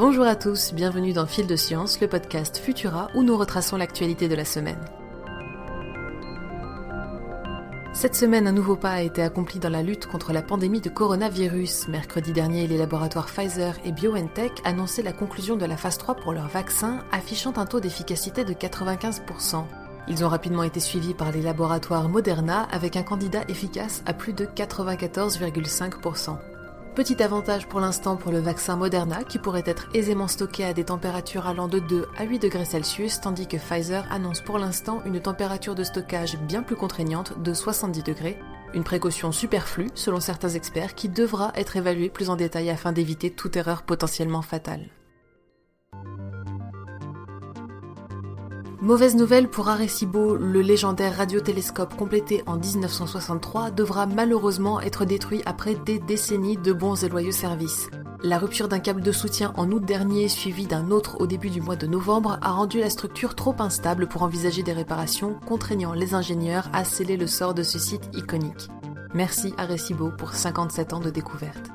Bonjour à tous, bienvenue dans Fil de Science, le podcast Futura où nous retraçons l'actualité de la semaine. Cette semaine, un nouveau pas a été accompli dans la lutte contre la pandémie de coronavirus. Mercredi dernier, les laboratoires Pfizer et BioNTech annonçaient la conclusion de la phase 3 pour leur vaccin, affichant un taux d'efficacité de 95%. Ils ont rapidement été suivis par les laboratoires Moderna avec un candidat efficace à plus de 94,5%. Petit avantage pour l'instant pour le vaccin Moderna qui pourrait être aisément stocké à des températures allant de 2 à 8 degrés tandis que Pfizer annonce pour l'instant une température de stockage bien plus contraignante de 70 degrés, une précaution superflue selon certains experts qui devra être évaluée plus en détail afin d'éviter toute erreur potentiellement fatale. Mauvaise nouvelle pour Arecibo, le légendaire radiotélescope complété en 1963 devra malheureusement être détruit après des décennies de bons et loyaux services. La rupture d'un câble de soutien en août dernier suivi d'un autre au début du mois de novembre a rendu la structure trop instable pour envisager des réparations, contraignant les ingénieurs à sceller le sort de ce site iconique. Merci Arecibo pour 57 ans de découverte.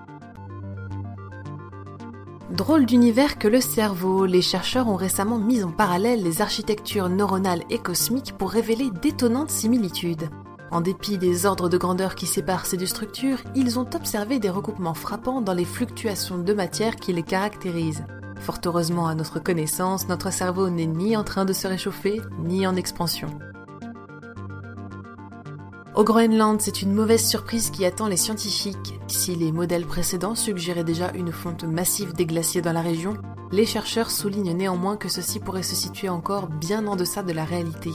Drôle d'univers que le cerveau, les chercheurs ont récemment mis en parallèle les architectures neuronales et cosmiques pour révéler d'étonnantes similitudes. En dépit des ordres de grandeur qui séparent ces deux structures, ils ont observé des recoupements frappants dans les fluctuations de matière qui les caractérisent. Fort heureusement à notre connaissance, notre cerveau n'est ni en train de se réchauffer, ni en expansion. Au Groenland, c'est une mauvaise surprise qui attend les scientifiques. Si les modèles précédents suggéraient déjà une fonte massive des glaciers dans la région, les chercheurs soulignent néanmoins que ceci pourrait se situer encore bien en deçà de la réalité.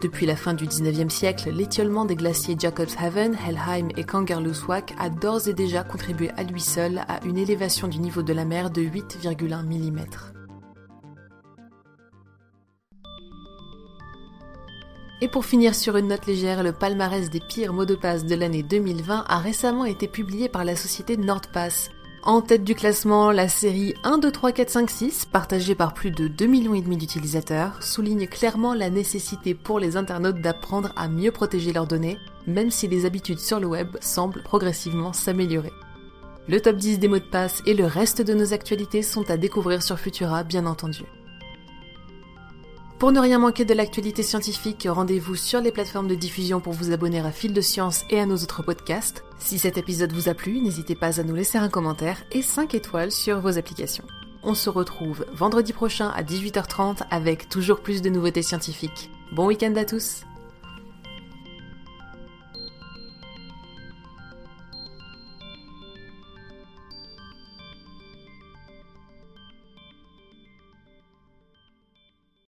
Depuis la fin du 19e siècle, l'étiolement des glaciers Jacobshaven, Helheim et Kangerlussuaq a d'ores et déjà contribué à lui seul à une élévation du niveau de la mer de 8,1 mm. Et pour finir sur une note légère, le palmarès des pires mots de passe de l'année 2020 a récemment été publié par la société NordPass. En tête du classement, la série 1, 2, 3, 4, 5, 6, partagée par plus de 2 millions d'utilisateurs, souligne clairement la nécessité pour les internautes d'apprendre à mieux protéger leurs données, même si les habitudes sur le web semblent progressivement s'améliorer. Le top 10 des mots de passe et le reste de nos actualités sont à découvrir sur Futura, bien entendu. Pour ne rien manquer de l'actualité scientifique, rendez-vous sur les plateformes de diffusion pour vous abonner à Fil de Science et à nos autres podcasts. Si cet épisode vous a plu, n'hésitez pas à nous laisser un commentaire et 5 étoiles sur vos applications. On se retrouve vendredi prochain à 18h30 avec toujours plus de nouveautés scientifiques. Bon week-end à tous